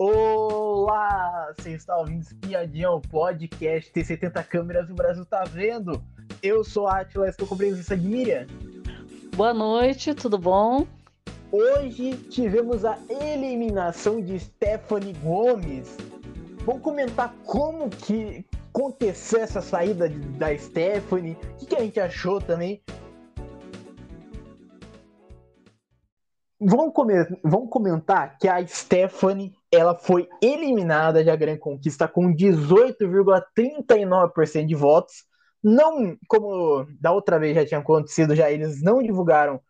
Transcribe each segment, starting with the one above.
Olá! Você está ouvindo Espiadinho Podcast, tem 70 câmeras e o Brasil tá vendo. Eu sou a Atila, estou com a presença de Miriam. Boa noite, tudo bom? Hoje tivemos a eliminação de Stephanie Gomes. Vamos comentar como que aconteceu essa saída da Stephanie, o que, que a gente achou também. Vamos, vamos comentar que a Stephanie ela foi eliminada da Grande Conquista com 18,39% de votos. Não, como da outra vez já tinha acontecido, já eles não divulgaram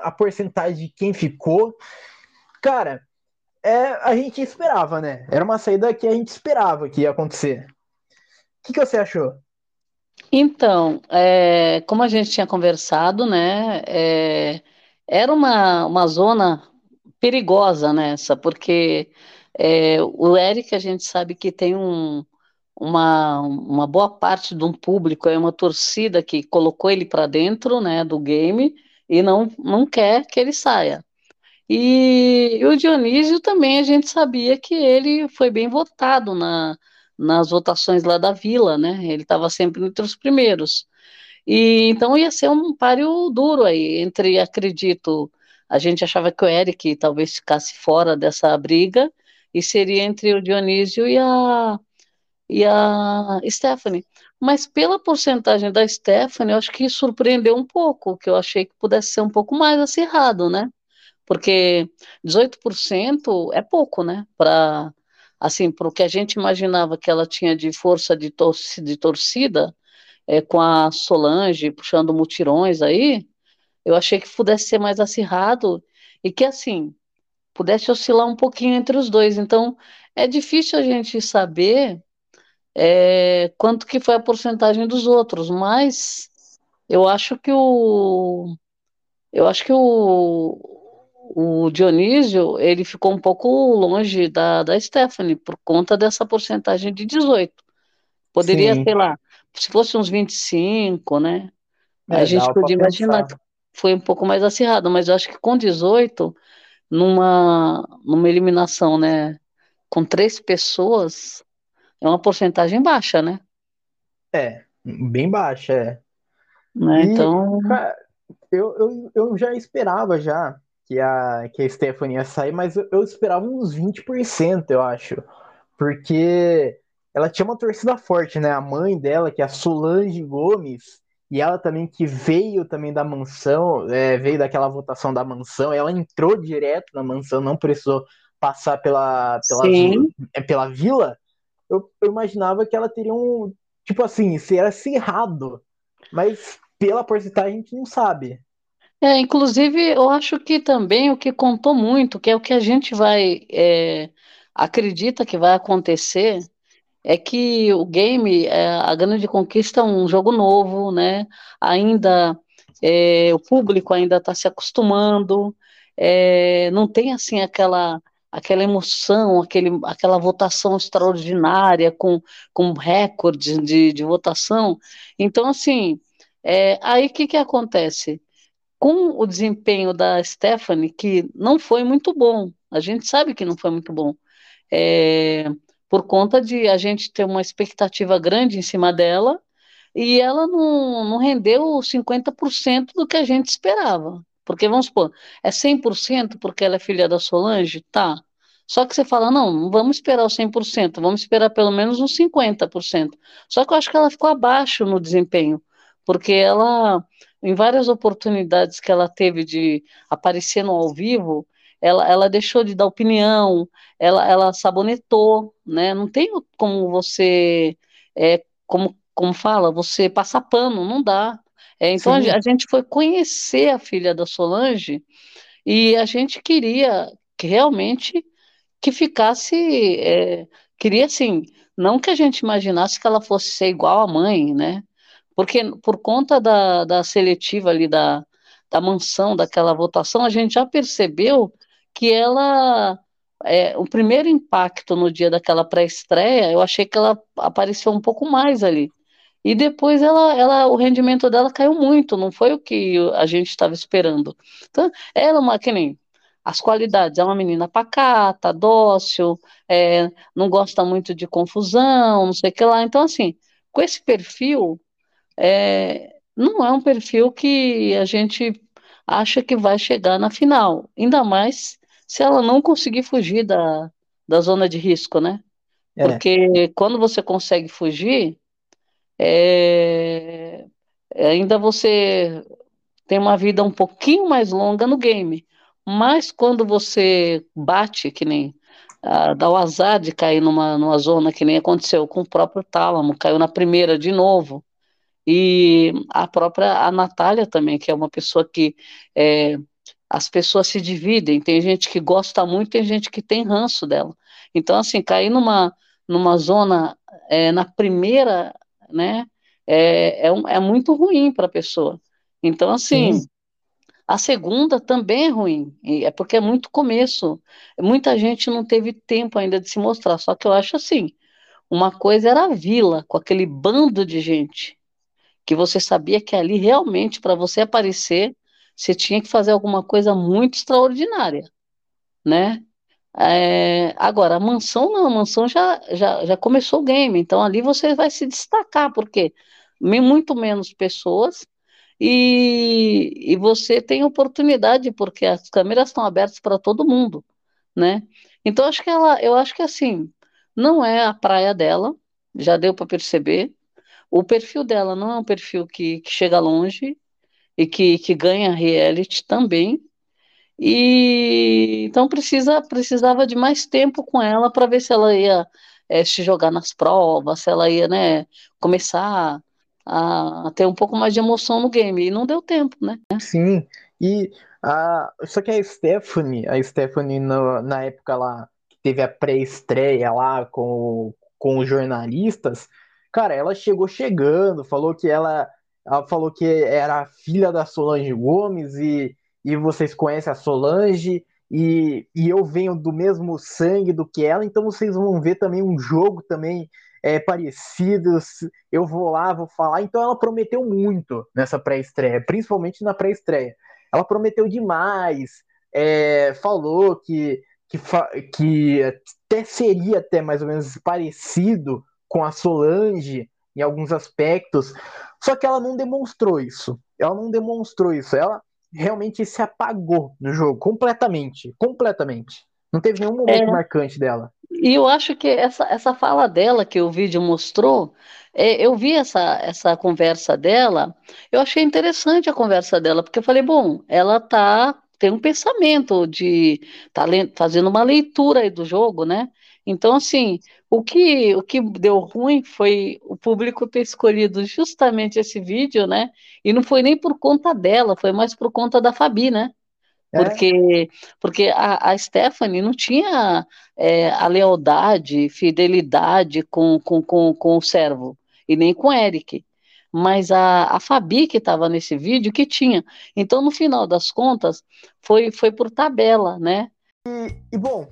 a porcentagem de quem ficou. Cara, é, a gente esperava, né? Era uma saída que a gente esperava que ia acontecer. O que, que você achou? Então, é, como a gente tinha conversado, né? É, era uma, uma zona perigosa nessa, porque é, o Eric, a gente sabe que tem um, uma, uma boa parte de um público, é uma torcida que colocou ele para dentro né, do game e não, não quer que ele saia. E, e, o Dionísio também a gente sabia que ele foi bem votado na, nas votações lá da vila, né? Ele estava sempre entre os primeiros. E então ia ser um páreo duro aí, entre, acredito, a gente achava que o Eric talvez ficasse fora dessa briga, e seria entre o Dionísio e a, e a Stephanie. Mas pela porcentagem da Stephanie, eu acho que surpreendeu um pouco, que eu achei que pudesse ser um pouco mais acirrado, né? Porque 18% é pouco, né? Para assim, o que a gente imaginava que ela tinha de força de, tor de torcida, é, com a Solange puxando mutirões aí, eu achei que pudesse ser mais acirrado e que, assim, pudesse oscilar um pouquinho entre os dois. Então, é difícil a gente saber é, quanto que foi a porcentagem dos outros, mas eu acho que o eu acho que o, o Dionísio ele ficou um pouco longe da, da Stephanie por conta dessa porcentagem de 18. Poderia, Sim. sei lá, se fosse uns 25, né? É, a gente podia imaginar que foi um pouco mais acirrado, mas eu acho que com 18, numa, numa eliminação, né, com três pessoas, é uma porcentagem baixa, né? É, bem baixa, é. Né, e, então. Cara, eu, eu, eu já esperava já que a, que a Stephanie ia sair, mas eu, eu esperava uns 20%, eu acho. Porque ela tinha uma torcida forte, né? A mãe dela, que é a Solange Gomes, e ela também que veio também da mansão, é, veio daquela votação da mansão, ela entrou direto na mansão, não precisou passar pela, pela, é, pela vila. Eu, eu, imaginava que ela teria um, tipo assim, ser acirrado, mas pela porcentagem a gente não sabe. É, inclusive, eu acho que também o que contou muito, que é o que a gente vai, é, acredita que vai acontecer, é que o game, é, a Grande Conquista é um jogo novo, né? Ainda é, o público ainda está se acostumando, é, não tem assim aquela aquela emoção, aquele, aquela votação extraordinária com, com recordes de, de votação. Então, assim, é, aí o que, que acontece? Com o desempenho da Stephanie, que não foi muito bom, a gente sabe que não foi muito bom. É, por conta de a gente ter uma expectativa grande em cima dela e ela não, não rendeu 50% do que a gente esperava. Porque, vamos supor, é 100% porque ela é filha da Solange? Tá. Só que você fala, não, não vamos esperar o 100%, vamos esperar pelo menos uns 50%. Só que eu acho que ela ficou abaixo no desempenho, porque ela, em várias oportunidades que ela teve de aparecer no ao vivo, ela, ela deixou de dar opinião, ela, ela sabonetou, né? Não tem como você, é, como, como fala, você passar pano, não dá. É, então a, a, gente foi conhecer a filha da Solange e a gente queria que realmente que ficasse, é, queria assim, não que a gente imaginasse que ela fosse ser igual à mãe, né? Porque por conta da, da seletiva ali da, da mansão, daquela votação, a gente já percebeu que ela é, o primeiro impacto no dia daquela pré-estreia, eu achei que ela apareceu um pouco mais ali. E depois ela, ela, o rendimento dela caiu muito, não foi o que a gente estava esperando. Então, ela é uma que nem as qualidades. É uma menina pacata, dócil, é, não gosta muito de confusão, não sei o que lá. Então, assim, com esse perfil, é, não é um perfil que a gente acha que vai chegar na final. Ainda mais se ela não conseguir fugir da, da zona de risco, né? É. Porque quando você consegue fugir, é, ainda você tem uma vida um pouquinho mais longa no game. Mas quando você bate, que nem uh, dá o azar de cair numa, numa zona que nem aconteceu com o próprio Tálamo, caiu na primeira de novo. E a própria a Natália também, que é uma pessoa que é, as pessoas se dividem, tem gente que gosta muito, tem gente que tem ranço dela. Então, assim, cair numa, numa zona é, na primeira, né, é, é, é muito ruim para a pessoa. Então, assim, Sim. A segunda também é ruim, é porque é muito começo. Muita gente não teve tempo ainda de se mostrar. Só que eu acho assim: uma coisa era a vila, com aquele bando de gente, que você sabia que ali realmente, para você aparecer, você tinha que fazer alguma coisa muito extraordinária, né? É, agora, a mansão não, a mansão já, já, já começou o game, então ali você vai se destacar, porque muito menos pessoas e, e você tem oportunidade, porque as câmeras estão abertas para todo mundo, né? Então, acho que ela, eu acho que assim, não é a praia dela, já deu para perceber. O perfil dela não é um perfil que, que chega longe e que, que ganha reality também. E então precisa, precisava de mais tempo com ela para ver se ela ia é, se jogar nas provas, se ela ia né, começar a, ter um pouco mais de emoção no game. E não deu tempo, né? Sim. E a, só que a Stephanie, a Stephanie no, na época lá que teve a pré-estreia lá com, com os jornalistas, cara, ela chegou chegando, falou que ela, ela falou que era filha da Solange Gomes e, e vocês conhecem a Solange e, e eu venho do mesmo sangue do que ela, então vocês vão ver também um jogo também é, parecidos, eu vou lá, vou falar. Então ela prometeu muito nessa pré-estreia, principalmente na pré-estreia. Ela prometeu demais, é, falou que, que, que até seria até mais ou menos parecido com a Solange em alguns aspectos, só que ela não demonstrou isso. Ela não demonstrou isso. Ela realmente se apagou no jogo completamente, completamente. Não teve nenhum momento é. marcante dela. E eu acho que essa, essa fala dela que o vídeo mostrou, é, eu vi essa, essa conversa dela, eu achei interessante a conversa dela, porque eu falei, bom, ela tá, tem um pensamento de tá fazendo uma leitura aí do jogo, né? Então, assim, o que, o que deu ruim foi o público ter escolhido justamente esse vídeo, né? E não foi nem por conta dela, foi mais por conta da Fabi, né? É. Porque, porque a, a Stephanie não tinha é, a lealdade, fidelidade com, com, com, com o servo, e nem com o Eric. Mas a, a Fabi, que estava nesse vídeo, que tinha. Então, no final das contas, foi, foi por tabela, né? E, e bom,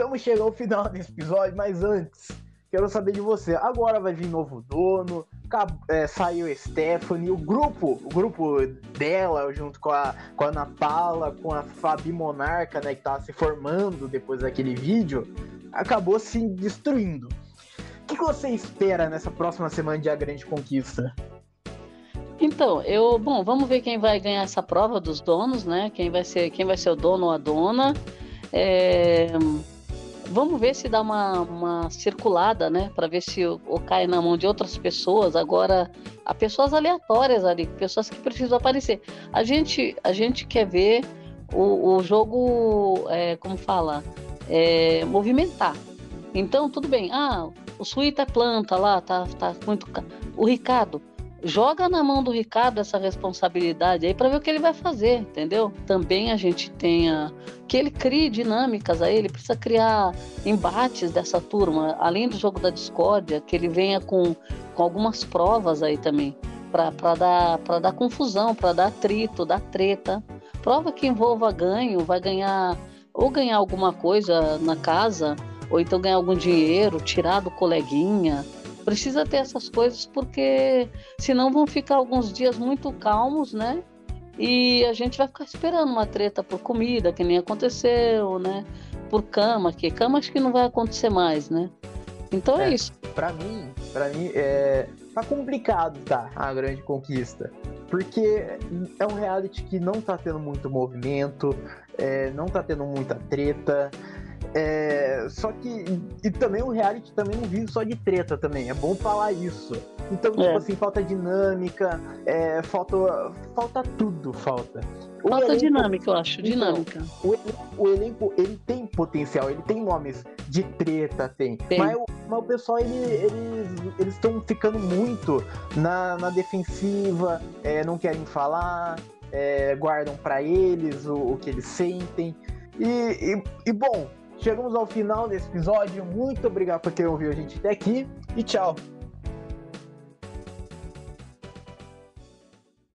estamos chegando ao final desse episódio, mas antes, quero saber de você. Agora vai vir novo dono, é, saiu Stephanie, o grupo, o grupo dela, junto com a, com a Ana Paula, com a Fabi Monarca, né, que tava se formando depois daquele vídeo, acabou se destruindo. O que, que você espera nessa próxima semana de A Grande Conquista? Então, eu, bom, vamos ver quem vai ganhar essa prova dos donos, né? Quem vai ser, quem vai ser o dono ou a dona. É, Vamos ver se dá uma, uma circulada, né? Para ver se o, o, cai na mão de outras pessoas. Agora, há pessoas aleatórias ali, pessoas que precisam aparecer. A gente, a gente quer ver o, o jogo, é, como fala, é, movimentar. Então, tudo bem. Ah, o Suíta é planta lá, tá, tá muito. O Ricardo, joga na mão do Ricardo essa responsabilidade aí para ver o que ele vai fazer, entendeu? Também a gente tenha que ele crie dinâmicas aí, ele precisa criar embates dessa turma, além do jogo da discórdia, que ele venha com, com algumas provas aí também, para dar, dar confusão, para dar atrito, dar treta. Prova que envolva ganho, vai ganhar ou ganhar alguma coisa na casa, ou então ganhar algum dinheiro, tirar do coleguinha, Precisa ter essas coisas porque senão vão ficar alguns dias muito calmos, né? e a gente vai ficar esperando uma treta por comida, que nem aconteceu, né? Por cama, que cama acho que não vai acontecer mais, né? Então é, é isso. Para mim, para mim é tá complicado, tá? A grande conquista. Porque é um reality que não tá tendo muito movimento, é, não tá tendo muita treta. É, só que. E também o reality também não vive só de treta também. É bom falar isso. Então, tipo é. assim, falta dinâmica, é, falta. Falta tudo, falta. O falta elenco, dinâmica, eu acho. Então, dinâmica. O, o, elenco, ele tem potencial, ele tem nomes de treta, tem. tem. Mas, o, mas o pessoal, ele, eles estão ficando muito na, na defensiva, é, não querem falar, é, guardam para eles o, o que eles sentem. E, e, e, bom, chegamos ao final desse episódio. Muito obrigado por ter ouvido a gente até aqui e tchau.